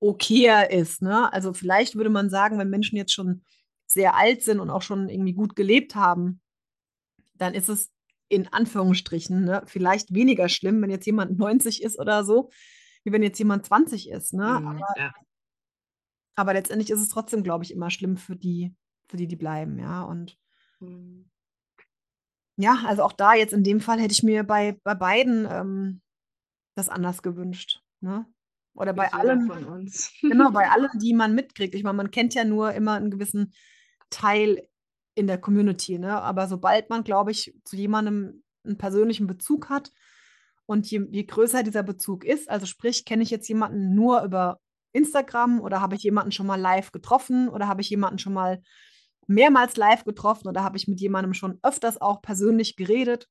okayer ist. Ne? Also vielleicht würde man sagen, wenn Menschen jetzt schon sehr alt sind und auch schon irgendwie gut gelebt haben, dann ist es in Anführungsstrichen ne, vielleicht weniger schlimm, wenn jetzt jemand 90 ist oder so, wie wenn jetzt jemand 20 ist. Ne? Mhm, ja. Aber letztendlich ist es trotzdem, glaube ich, immer schlimm für die, für die, die bleiben, ja. Und Mhm. ja, also auch da jetzt in dem Fall hätte ich mir bei, bei beiden ähm, das anders gewünscht. Ne? Oder bei allen, von uns. genau, bei allen, die man mitkriegt. Ich meine, man kennt ja nur immer einen gewissen Teil in der Community, ne? Aber sobald man, glaube ich, zu jemandem einen persönlichen Bezug hat und je, je größer dieser Bezug ist, also sprich, kenne ich jetzt jemanden nur über Instagram oder habe ich jemanden schon mal live getroffen oder habe ich jemanden schon mal mehrmals live getroffen oder habe ich mit jemandem schon öfters auch persönlich geredet.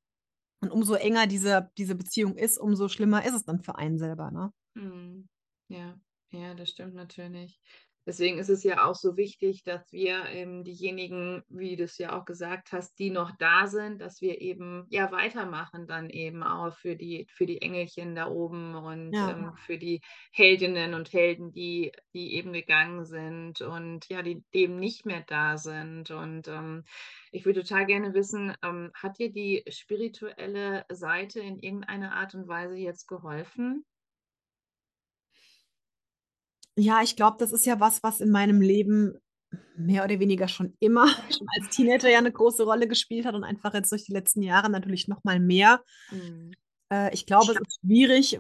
Und umso enger diese, diese Beziehung ist, umso schlimmer ist es dann für einen selber, ne? Mhm. Ja, ja, das stimmt natürlich. Deswegen ist es ja auch so wichtig, dass wir ähm, diejenigen, wie du es ja auch gesagt hast, die noch da sind, dass wir eben ja weitermachen dann eben auch für die, für die Engelchen da oben und Ja. ähm, für die Heldinnen und Helden, die, die eben gegangen sind und ja, die, die eben nicht mehr da sind. Und ähm, ich würde total gerne wissen, ähm, hat dir die spirituelle Seite in irgendeiner Art und Weise jetzt geholfen? Ja, ich glaube, das ist ja was, was in meinem Leben mehr oder weniger schon immer, schon als Teenager ja eine große Rolle gespielt hat und einfach jetzt durch die letzten Jahre natürlich noch mal mehr. Mhm. Äh, ich glaube, es ist schwierig,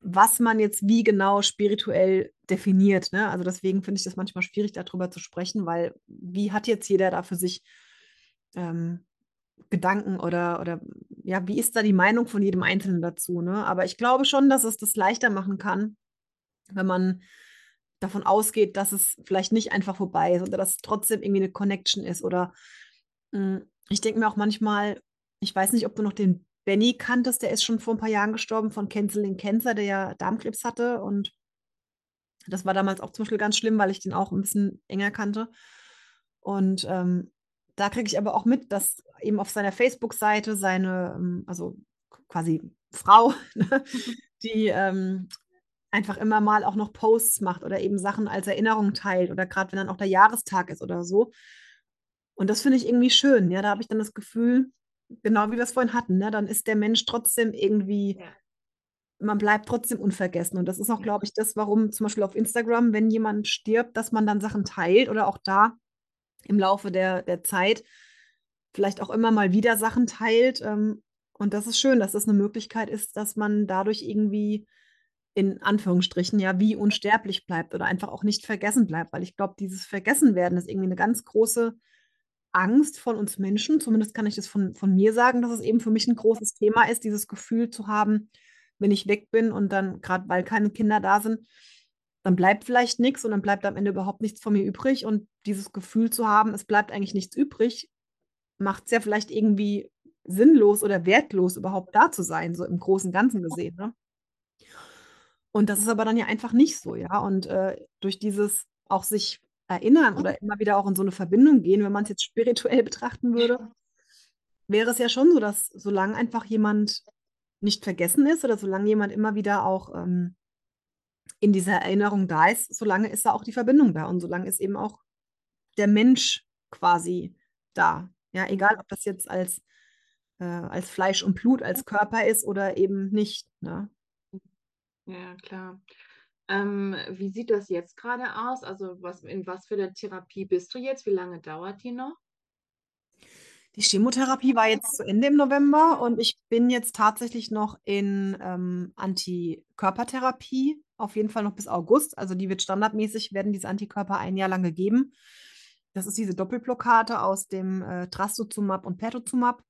was man jetzt wie genau spirituell definiert, ne? Also, deswegen finde ich das manchmal schwierig, darüber zu sprechen, weil wie hat jetzt jeder da für sich, ähm, Gedanken oder oder ja, wie ist da die Meinung von jedem Einzelnen dazu, ne? Aber ich glaube schon, dass es das leichter machen kann, wenn man davon ausgeht, dass es vielleicht nicht einfach vorbei ist oder dass es trotzdem irgendwie 'ne Connection ist oder, hm, ich denke mir auch manchmal ich weiß nicht, ob du noch den Benny kanntest, der ist schon vor 'n paar Jahren gestorben von Canceling Cancer, der ja Darmkrebs hatte und das war damals auch zum Beispiel ganz schlimm, weil ich den auch 'n bisschen enger kannte. Und, ähm, da kriege ich aber auch mit, dass eben auf seiner Facebook-Seite seine, ähm, also quasi Frau, ne, die, ähm, einfach immer mal auch noch Posts macht oder eben Sachen als Erinnerung teilt oder grad wenn dann auch der Jahrestag ist oder so. Und das finde ich irgendwie schön, ja? Da habe ich dann das Gefühl, genau wie wir's vorhin hatten, ne, dann ist der Mensch trotzdem irgendwie Ja. man bleibt trotzdem unvergessen. Und das ist auch, glaube ich, das, warum zum Beispiel auf Instagram, wenn jemand stirbt, dass man dann Sachen teilt oder auch da im Laufe der der Zeit vielleicht auch immer mal wieder Sachen teilt. Ähm, und das ist schön, dass das 'ne Möglichkeit ist, dass man dadurch irgendwie in Anführungsstrichen, ja, wie unsterblich bleibt oder einfach auch nicht vergessen bleibt. Weil ich glaube, dieses Vergessenwerden ist irgendwie 'ne ganz große Angst von uns Menschen. Zumindest kann ich das von von mir sagen, dass es eben für mich 'n großes Thema ist, dieses Gefühl zu haben, wenn ich weg bin und dann grad weil keine Kinder da sind, dann bleibt vielleicht nix und dann bleibt am Ende überhaupt nichts von mir übrig. Und dieses Gefühl zu haben, es bleibt eigentlich nichts übrig, macht's ja vielleicht irgendwie sinnlos oder wertlos, überhaupt da zu sein, so im Großen Ganzen gesehen, ne? Und das ist aber dann ja einfach nicht so, ja? Und, äh, durch dieses auch sich erinnern oder immer wieder auch in so 'ne Verbindung gehen, wenn man's jetzt spirituell betrachten würde wäre es ja schon so, dass solange einfach jemand nicht vergessen ist oder solange jemand immer wieder auch, ähm, in dieser Erinnerung da ist, solange ist da auch die Verbindung da und solange ist eben auch der Mensch quasi da. Ja, egal, ob das jetzt als äh, als Fleisch und Blut, als Körper ist oder eben nicht, ne? Ja, klar. Ähm, wie sieht das jetzt grade aus? Also, was in was für 'ner Therapie bist du jetzt? Wie lange dauert die noch? Die Chemotherapie war jetzt zu Ende im November und ich bin jetzt tatsächlich noch in, ähm, Antikörpertherapie, auf jeden Fall noch bis August. Also, die wird standardmäßig werden diese Antikörper ein Jahr lang gegeben. Das ist diese Doppelblockade aus dem, äh, Trastuzumab und Pertuzumab.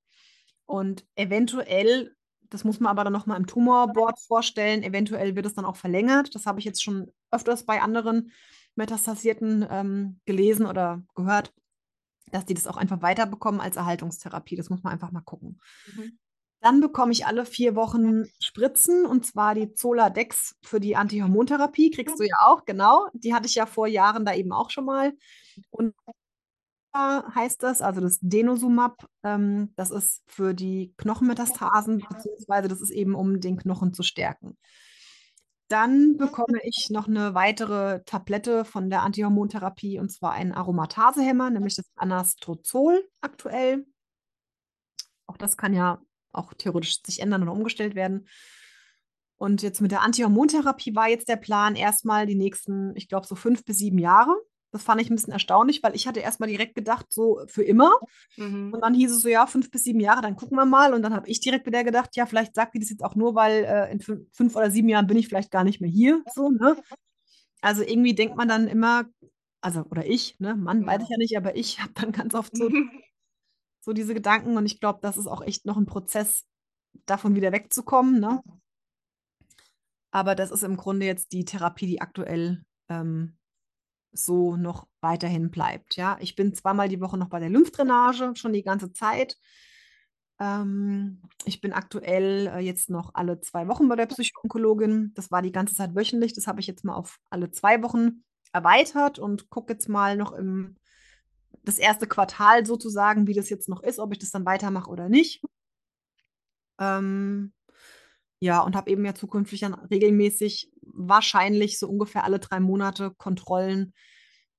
Und eventuell das muss man aber dann noch mal im Tumorboard vorstellen, eventuell wird es dann auch verlängert. Das habe ich jetzt schon öfters bei anderen Metastasierten, ähm, gelesen oder gehört, dass die das auch einfach weiterbekommen als Erhaltungstherapie. Das muss man einfach mal gucken. Mhm. Dann bekomme ich alle 4 Wochen Spritzen und zwar die Zoladex für die Antihormontherapie. Kriegst du ja auch, genau. Die hatte ich ja vor Jahren da eben auch schon mal. Und heißt das, also das Denosumab, ähm, das ist für die Knochenmetastasen, beziehungsweise das ist eben, um den Knochen zu stärken. Dann bekomme ich noch 'ne weitere Tablette von der Antihormontherapie und zwar einen Aromatasehemmer, nämlich das Anastrozol aktuell. Auch das kann ja auch theoretisch sich ändern oder umgestellt werden. Und jetzt mit der Antihormontherapie war jetzt der Plan erst mal die nächsten, ich glaube, so 5 bis 7 Jahre. Das fand ich 'n bisschen erstaunlich, weil ich hatte erst mal direkt gedacht, so für immer. Mhm. Und dann hieß es so: „Ja, 5 bis 7 Jahre, dann gucken wir mal.“ Und dann habe ich direkt wieder gedacht: „Ja, vielleicht sagt die das jetzt auch nur, weil, äh, in fün 5 oder 7 Jahren bin ich vielleicht gar nicht mehr hier“, so, ne? Also, irgendwie denkt man dann immer also, oder ich, ne? Mann weiß ich Ja. ja nicht, aber ich habe dann ganz oft so so diese Gedanken und ich glaube, das ist auch echt noch 'n Prozess, davon wieder wegzukommen, ne? Aber das ist im Grunde jetzt die Therapie, die aktuell ähm, so noch weiterhin bleibt. Ja, ich bin zweimal die Woche noch bei der Lymphdrainage, schon die ganze Zeit. Ähm, ich bin aktuell äh, jetzt noch alle zwei Wochen bei der Psychoonkologin. Das war die ganze Zeit wöchentlich. Das habe ich jetzt mal auf alle zwei Wochen erweitert und gucke jetzt mal noch im das erste Quartal sozusagen, wie das jetzt noch ist, ob ich das dann weitermache oder nicht. Ähm, ja, und habe eben ja zukünftig dann regelmäßig, wahrscheinlich so ungefähr alle drei Monate Kontrollen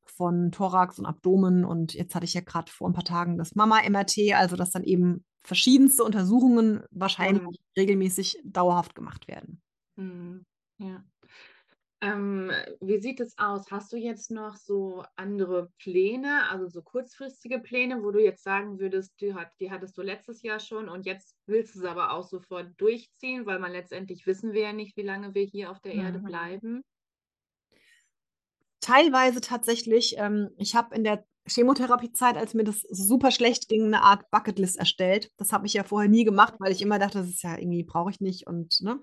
von Thorax und Abdomen. Und jetzt hatte ich ja gerade vor ein paar Tagen das Mama-MRT, also dass dann eben verschiedenste Untersuchungen wahrscheinlich Mhm. regelmäßig dauerhaft gemacht werden. Mhm. Ja. Ähm, wie sieht es aus? Hast du jetzt noch so andere Pläne, also so kurzfristige Pläne, wo du jetzt sagen würdest, die, hat, die hattest du letztes Jahr schon und jetzt willst du es aber auch sofort durchziehen, weil man letztendlich wissen wir ja nicht, wie lange wir hier auf der Erde Mhm. bleiben. Teilweise tatsächlich, ähm, ich habe in der Chemotherapiezeit, als mir das super schlecht ging, eine Art Bucketlist erstellt. Das habe ich ja vorher nie gemacht, weil ich immer dachte, das ist ja irgendwie, brauche ich nicht und ne?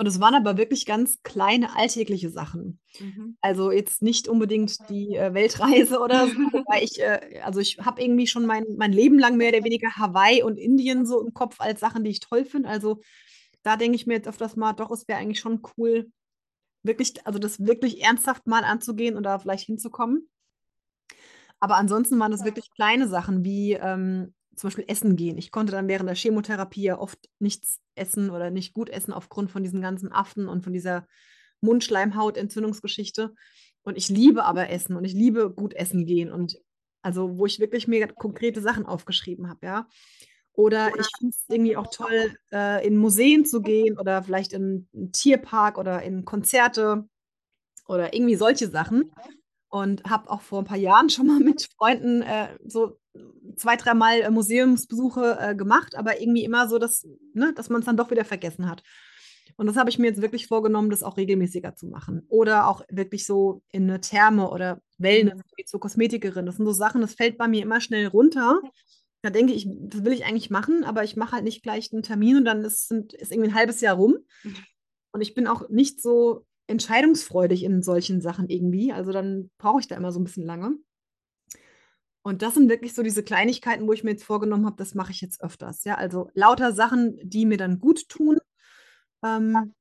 Und es waren aber wirklich ganz kleine alltägliche Sachen. Mhm. Also jetzt nicht unbedingt die äh, Weltreise oder so, wobei ich, äh, also ich habe irgendwie schon mein, mein Leben lang mehr oder weniger Hawaii und Indien so im Kopf als Sachen, die ich toll finde. Also da denke ich mir jetzt öfters mal, doch, es wäre eigentlich schon cool, wirklich, also das wirklich ernsthaft mal anzugehen und da vielleicht hinzukommen. Aber ansonsten waren das wirklich kleine Sachen wie ähm, zum Beispiel Essen gehen. Ich konnte dann während der Chemotherapie ja oft nichts essen oder nicht gut essen aufgrund von diesen ganzen Aften und von dieser Mundschleimhautentzündungsgeschichte. Und ich liebe aber Essen und ich liebe gut essen gehen und also wo ich wirklich mir konkrete Sachen aufgeschrieben habe, ja. Oder ich finde es irgendwie auch toll, äh, in Museen zu gehen oder vielleicht in einen Tierpark oder in Konzerte oder irgendwie solche Sachen. Und habe auch vor ein paar Jahren schon mal mit Freunden äh, so zwei, dreimal äh, Museumsbesuche äh, gemacht, aber irgendwie immer so, dass, ne, dass man es dann doch wieder vergessen hat. Und das habe ich mir jetzt wirklich vorgenommen, das auch regelmäßiger zu machen. Oder auch wirklich so in eine Therme oder Wellness, wie zur Kosmetikerin. Das sind so Sachen, das fällt bei mir immer schnell runter. Da denke ich, das will ich eigentlich machen, aber ich mache halt nicht gleich einen Termin und dann ist, ist irgendwie ein halbes Jahr rum. Und ich bin auch nicht so entscheidungsfreudig in solchen Sachen irgendwie. Also dann brauche ich da immer so ein bisschen lange. Und das sind wirklich so diese Kleinigkeiten, wo ich mir jetzt vorgenommen habe, das mache ich jetzt öfters. Ja, also lauter Sachen, die mir dann gut tun, ähm,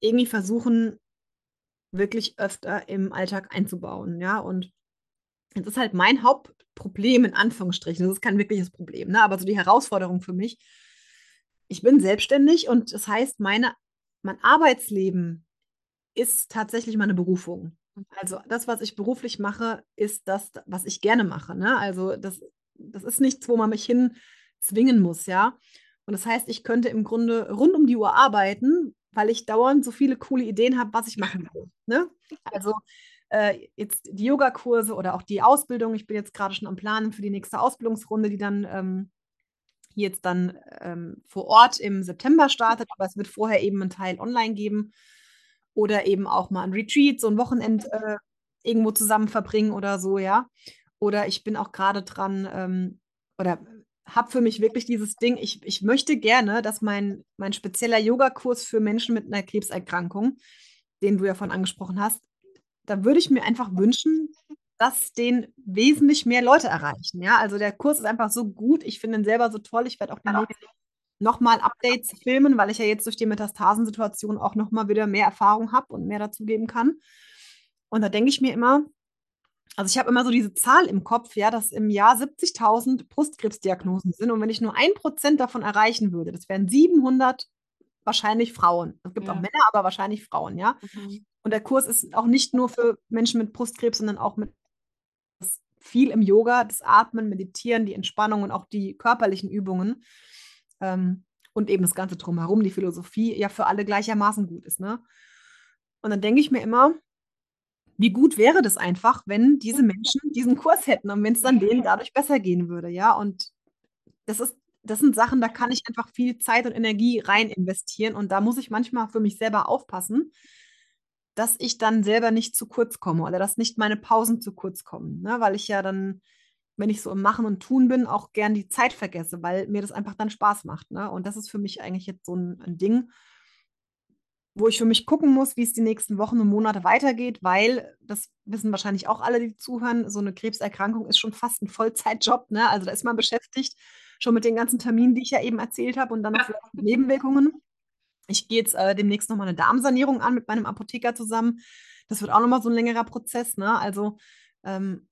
irgendwie versuchen, wirklich öfter im Alltag einzubauen. Ja, und das ist halt mein Hauptproblem, in Anführungsstrichen. Das ist kein wirkliches Problem, ne? aber so die Herausforderung für mich. Ich bin selbstständig und das heißt, meine, mein Arbeitsleben ist tatsächlich meine Berufung. Also das, was ich beruflich mache, ist das, was ich gerne mache. Ne? Also das, das ist nichts, wo man mich hin zwingen muss, ja. Und das heißt, ich könnte im Grunde rund um die Uhr arbeiten, weil ich dauernd so viele coole Ideen habe, was ich machen will. Ne? Also äh, jetzt die Yogakurse oder auch die Ausbildung. Ich bin jetzt gerade schon am Planen für die nächste Ausbildungsrunde, die dann ähm, hier jetzt dann ähm, vor Ort im September startet, aber es wird vorher eben einen Teil online geben oder eben auch mal ein Retreat, so ein Wochenend äh, irgendwo zusammen verbringen oder so, ja. Oder ich bin auch gerade dran ähm, oder habe für mich wirklich dieses Ding, ich, ich möchte gerne, dass mein, mein spezieller Yogakurs für Menschen mit einer Krebserkrankung, den du ja von angesprochen hast, da würde ich mir einfach wünschen, dass den wesentlich mehr Leute erreichen. Ja, also der Kurs ist einfach so gut. Ich finde ihn selber so toll. Ich werde auch demnächst nochmal Updates filmen, weil ich ja jetzt durch die Metastasensituation auch nochmal wieder mehr Erfahrung habe und mehr dazu geben kann. Und da denke ich mir immer, also ich habe immer so diese Zahl im Kopf, ja, dass im Jahr 70.000 Brustkrebsdiagnosen sind. Und wenn ich nur ein Prozent davon erreichen würde, das wären 700 wahrscheinlich Frauen. Es gibt Ja. auch Männer, aber wahrscheinlich Frauen, ja. Mhm. Und der Kurs ist auch nicht nur für Menschen mit Brustkrebs, sondern auch mit viel im Yoga, das Atmen, Meditieren, die Entspannung und auch die körperlichen Übungen. Ähm, und eben das Ganze drumherum, die Philosophie ja für alle gleichermaßen gut ist. Ne? Und dann denke ich mir immer, wie gut wäre das einfach, wenn diese Menschen diesen Kurs hätten und wenn es dann denen dadurch besser gehen würde, ja. Und das ist, das sind Sachen, da kann ich einfach viel Zeit und Energie rein investieren. Und da muss ich manchmal für mich selber aufpassen, dass ich dann selber nicht zu kurz komme oder dass nicht meine Pausen zu kurz kommen. Ne? Weil ich ja dann, wenn ich so im Machen und Tun bin, auch gern die Zeit vergesse, weil mir das einfach dann Spaß macht. Ne? Und das ist für mich eigentlich jetzt so ein, ein Ding. wo ich für mich gucken muss, wie es die nächsten Wochen und Monate weitergeht, weil, das wissen wahrscheinlich auch alle, die zuhören, so eine Krebserkrankung ist schon fast ein Vollzeitjob, ne? Also, da ist man beschäftigt, schon mit den ganzen Terminen, die ich ja eben erzählt habe und dann noch vielleicht Nebenwirkungen. Ich gehe jetzt, äh, demnächst noch mal 'ne Darmsanierung an mit meinem Apotheker zusammen. Das wird auch noch mal so ein längerer Prozess, ne? Also, ähm,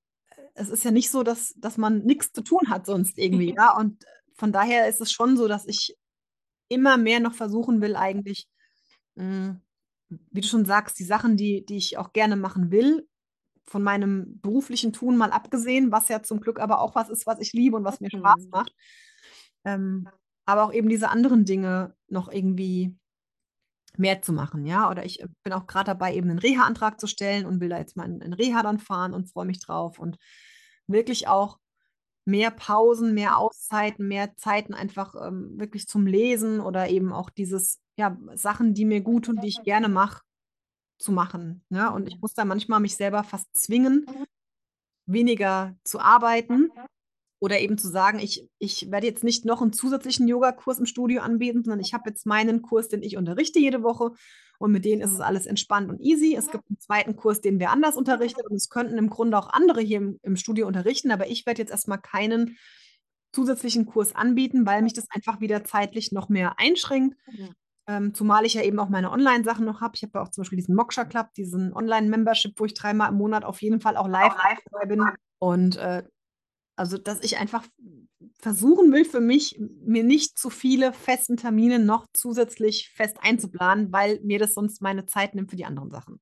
es ist ja nicht so, dass dass man nichts zu tun hat sonst irgendwie, ja? Und von daher ist es schon so, dass ich immer mehr noch versuchen will eigentlich hm, wie du schon sagst, die Sachen, die die ich auch gerne machen will, von meinem beruflichen Tun mal abgesehen, was ja zum Glück aber auch was ist, was ich liebe und was mir Spaß macht. Ähm, aber auch eben diese anderen Dinge noch irgendwie mehr zu machen, ja? Oder ich, äh, bin auch grad dabei, eben 'nen Reha-Antrag zu stellen und will da jetzt mal in in Reha dann fahren und freue mich drauf und wirklich auch mehr Pausen, mehr Auszeiten, mehr Zeiten einfach, ähm, wirklich zum Lesen oder eben auch dieses ja, Sachen, die mir gut tun, die ich gerne mache, zu machen, ne? Und ich Mhm. muss da manchmal mich selber fast zwingen, weniger zu arbeiten oder eben zu sagen: „Ich ich werde jetzt nicht noch 'n zusätzlichen Yogakurs im Studio anbieten, sondern ich habe jetzt meinen Kurs, den ich unterrichte jede Woche und mit denen ist es alles entspannt und easy.“ Es gibt 'n zweiten Kurs, den wer anders unterrichtet und es könnten im Grunde auch andere hier im im Studio unterrichten, aber ich werde jetzt erst mal keinen zusätzlichen Kurs anbieten, weil mich das einfach wieder zeitlich noch mehr einschränkt. Ja. Ähm, zumal ich ja eben auch meine Onlinesachen noch habe. Ich habe ja auch zum Beispiel diesen Moksha Club, diesen Online-Membership, wo ich dreimal im Monat auf jeden Fall auch live dabei bin. Und, äh, also, dass ich einfach versuchen will für mich, mir nicht zu viele festen Termine noch zusätzlich fest einzuplanen, weil mir das sonst meine Zeit nimmt für die anderen Sachen.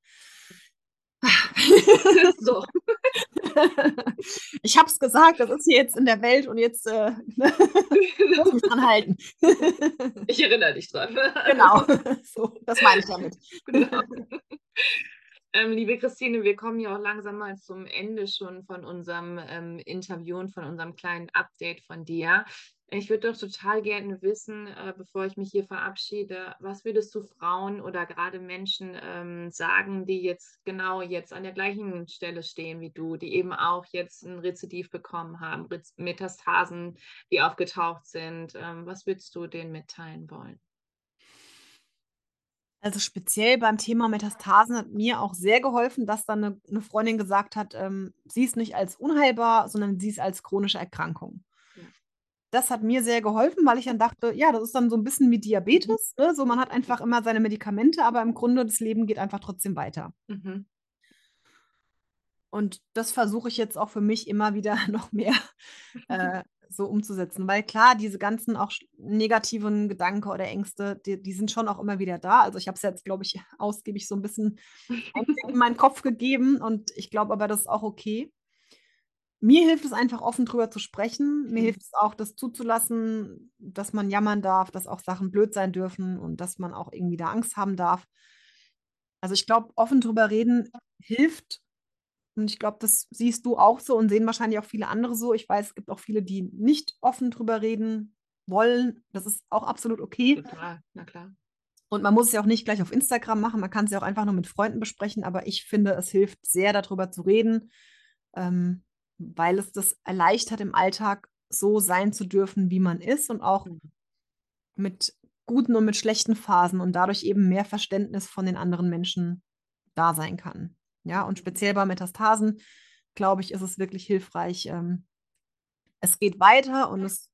So. Ich habe es gesagt, das ist hier jetzt in der Welt und jetzt, äh, muss mich dran halten. Ich erinnere dich dran. Genau, so, das meine ich damit. Genau. Ähm, liebe Christine, wir kommen ja auch langsam mal zum Ende schon von unserem, ähm, Interview und von unserem kleinen Update von dir. Ich würde doch total gerne wissen, äh, bevor ich mich hier verabschiede, was würdest du Frauen oder grade Menschen, ähm, sagen, die jetzt genau jetzt an der gleichen Stelle stehen wie du, die eben auch jetzt 'n Rezidiv bekommen haben, Riz Metastasen, die aufgetaucht sind. Ähm, was würdest du denen mitteilen wollen? Also, speziell beim Thema Metastasen hat mir auch sehr geholfen, dass dann 'ne 'ne Freundin gesagt hat, ähm, sieh es nicht als unheilbar, sondern sieh es als chronische Erkrankung. Ja. Das hat mir sehr geholfen, weil ich dann dachte, ja, das ist dann so 'n bisschen wie Diabetes, ne? So, man hat einfach immer seine Medikamente, aber im Grunde das Leben geht einfach trotzdem weiter. Mhm. Und das versuche ich jetzt auch für mich immer wieder noch mehr, äh, so umzusetzen, weil klar, diese ganzen auch negativen Gedanken oder Ängste, die die sind schon auch immer wieder da. Also, ich habe es jetzt, glaube ich, ausgiebig so 'n bisschen in meinen Kopf gegeben und ich glaube aber, das ist auch okay. Mir hilft es einfach, offen drüber zu sprechen. Mir Mhm. hilft es auch, das zuzulassen, dass man jammern darf, dass auch Sachen blöd sein dürfen und dass man auch irgendwie da Angst haben darf. Also, ich glaube, offen drüber reden hilft und ich glaube, das siehst du auch so und sehen wahrscheinlich auch viele andere so. Ich weiß, es gibt auch viele, die nicht offen drüber reden wollen. Das ist auch absolut okay. Total, na klar. Und man muss es ja auch nicht gleich auf Instagram machen. Man kann's ja auch einfach nur mit Freunden besprechen, aber ich finde, es hilft sehr, da drüber zu reden, ähm, weil es das erleichtert, im Alltag so sein zu dürfen, wie man ist und auch Mhm. mit guten und mit schlechten Phasen und dadurch eben mehr Verständnis von den anderen Menschen da sein kann. Ja, und speziell bei Metastasen, glaube ich, ist es wirklich hilfreich, ähm es geht weiter und es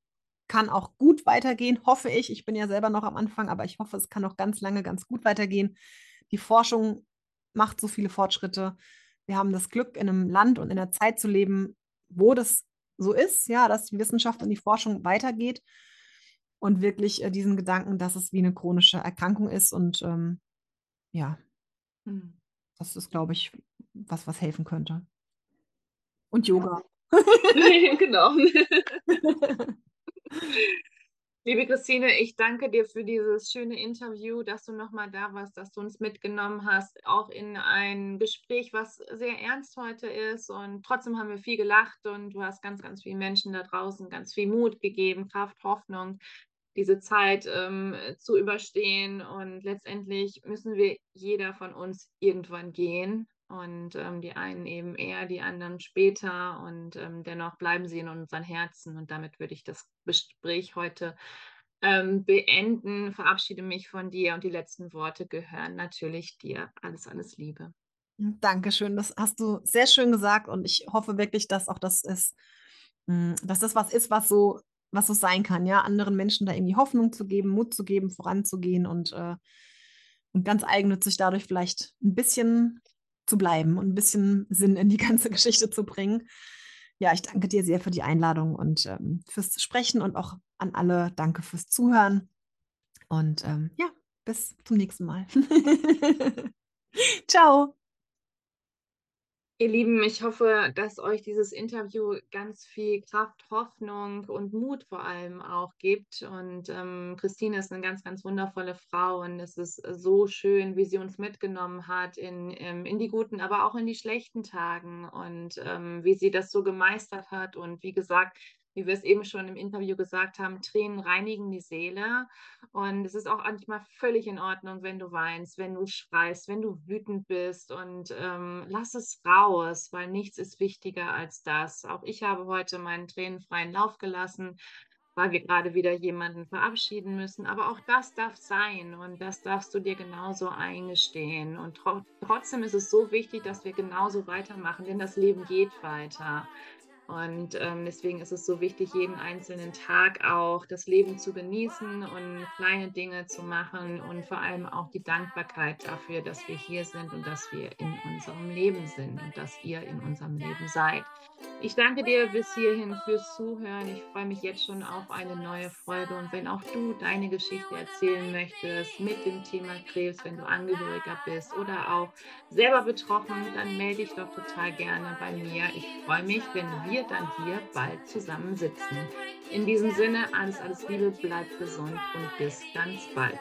kann auch gut weitergehen, hoffe ich. Ich bin ja selber noch am Anfang, aber ich hoffe, es kann noch ganz lange ganz gut weitergehen. Die Forschung macht so viele Fortschritte. Wir haben das Glück, in 'nem Land und in 'ner Zeit zu leben, wo das so ist, ja, dass die Wissenschaft und die Forschung weitergeht und wirklich, äh, diesen Gedanken, dass es wie 'ne chronische Erkrankung ist und, ähm, ja. Mhm. Das ist, glaube ich, was, was helfen könnte. Und. Yoga. Genau. Liebe Christine, ich danke dir für dieses schöne Interview, dass du noch mal da warst, dass du uns mitgenommen hast, auch in ein Gespräch, was sehr ernst heute ist und trotzdem haben wir viel gelacht und du hast ganz, ganz vielen Menschen da draußen ganz viel Mut gegeben, Kraft, Hoffnung, diese Zeit, ähm, zu überstehen und letztendlich müssen wir jeder von uns irgendwann gehen und, ähm, die einen eben eher, die anderen später und, ähm, dennoch bleiben sie in unseren Herzen und damit würde ich das Gespräch heute ähm, beenden, verabschiede mich von dir und die letzten Worte gehören natürlich dir. Alles, alles Liebe. Dankeschön, das hast du sehr schön gesagt und ich hoffe wirklich, dass auch das ist, mm, dass das was ist, was so, was so sein kann, ja, anderen Menschen da irgendwie Hoffnung zu geben, Mut zu geben, voranzugehen und, äh, und ganz eigennützig dadurch vielleicht ein bisschen zu bleiben und ein bisschen Sinn in die ganze Geschichte zu bringen. Ja, ich danke dir sehr für die Einladung und ähm, fürs Sprechen und auch an alle danke fürs Zuhören. Und ähm, ja, bis zum nächsten Mal. Ciao. Ihr Lieben, ich hoffe, dass euch dieses Interview ganz viel Kraft, Hoffnung und Mut vor allem auch gibt. Und ähm, Christine ist eine ganz, ganz wundervolle Frau und es ist so schön, wie sie uns mitgenommen hat in, in, in die guten, aber auch in die schlechten Tagen und ähm, wie sie das so gemeistert hat. Und wie gesagt, wie wir es eben schon im Interview gesagt haben, Tränen reinigen die Seele. Und es ist auch manchmal völlig in Ordnung, wenn du weinst, wenn du schreist, wenn du wütend bist. Und ähm, lass es raus, weil nichts ist wichtiger als das. Auch ich habe heute meinen tränenfreien Lauf gelassen weil wir gerade wieder jemanden verabschieden müssen. Aber auch das darf sein und das darfst du dir genauso eingestehen. Und tro trotzdem ist es so wichtig, dass wir genauso weitermachen, denn das Leben geht weiter. Und ähm, deswegen ist es so wichtig, jeden einzelnen Tag auch das Leben zu genießen und kleine Dinge zu machen und vor allem auch die Dankbarkeit dafür, dass wir hier sind und dass wir in unserem Leben sind und dass ihr in unserem Leben seid. Ich danke dir bis hierhin fürs Zuhören. Ich freue mich jetzt schon auf eine neue Folge. Und wenn auch du deine Geschichte erzählen möchtest mit dem Thema Krebs, wenn du Angehöriger bist oder auch selber betroffen, dann melde dich doch total gerne bei mir. Ich freue mich, wenn wir dann hier bald zusammen sitzen. In diesem Sinne, alles, alles Liebe, bleib gesund und bis ganz bald.